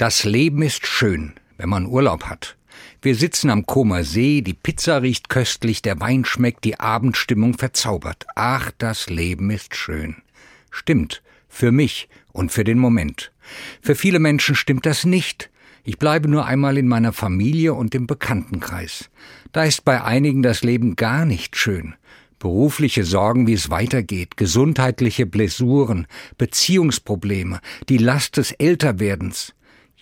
Das Leben ist schön, wenn man Urlaub hat. Wir sitzen am Comer See, die Pizza riecht köstlich, der Wein schmeckt, die Abendstimmung verzaubert. Ach, das Leben ist schön. Stimmt, für mich und für den Moment. Für viele Menschen stimmt das nicht. Ich bleibe nur einmal in meiner Familie und im Bekanntenkreis. Da ist bei einigen das Leben gar nicht schön. Berufliche Sorgen, wie es weitergeht, gesundheitliche Blessuren, Beziehungsprobleme, die Last des Älterwerdens.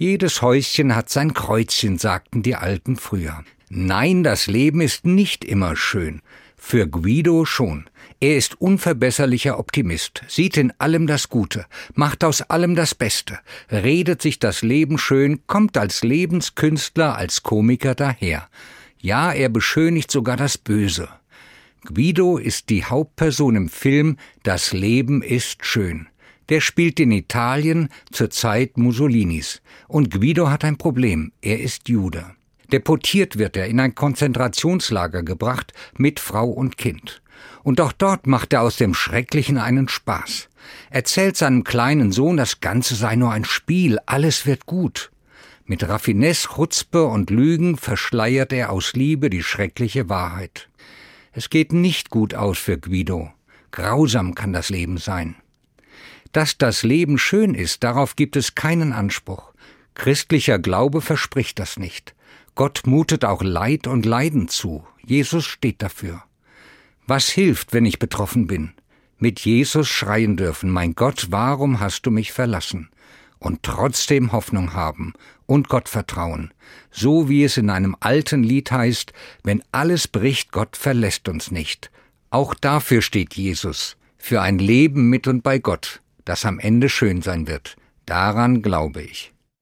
Jedes Häuschen hat sein Kreuzchen, sagten die Alten früher. Nein, das Leben ist nicht immer schön. Für Guido schon. Er ist unverbesserlicher Optimist, sieht in allem das Gute, macht aus allem das Beste, redet sich das Leben schön, kommt als Lebenskünstler, als Komiker daher. Ja, er beschönigt sogar das Böse. Guido ist die Hauptperson im Film Das Leben ist schön. Der spielt in Italien zur Zeit Mussolinis. Und Guido hat ein Problem. Er ist Jude. Deportiert wird er in ein Konzentrationslager gebracht mit Frau und Kind. Und auch dort macht er aus dem Schrecklichen einen Spaß. Erzählt seinem kleinen Sohn, das Ganze sei nur ein Spiel, alles wird gut. Mit Raffinesse, Chutzpe und Lügen verschleiert er aus Liebe die schreckliche Wahrheit. Es geht nicht gut aus für Guido. Grausam kann das Leben sein. Dass das Leben schön ist, darauf gibt es keinen Anspruch. Christlicher Glaube verspricht das nicht. Gott mutet auch Leid und Leiden zu. Jesus steht dafür. Was hilft, wenn ich betroffen bin? Mit Jesus schreien dürfen, mein Gott, warum hast du mich verlassen? Und trotzdem Hoffnung haben und Gott vertrauen. So wie es in einem alten Lied heißt, wenn alles bricht, Gott verlässt uns nicht. Auch dafür steht Jesus, für ein Leben mit und bei Gott das am Ende schön sein wird. Daran glaube ich.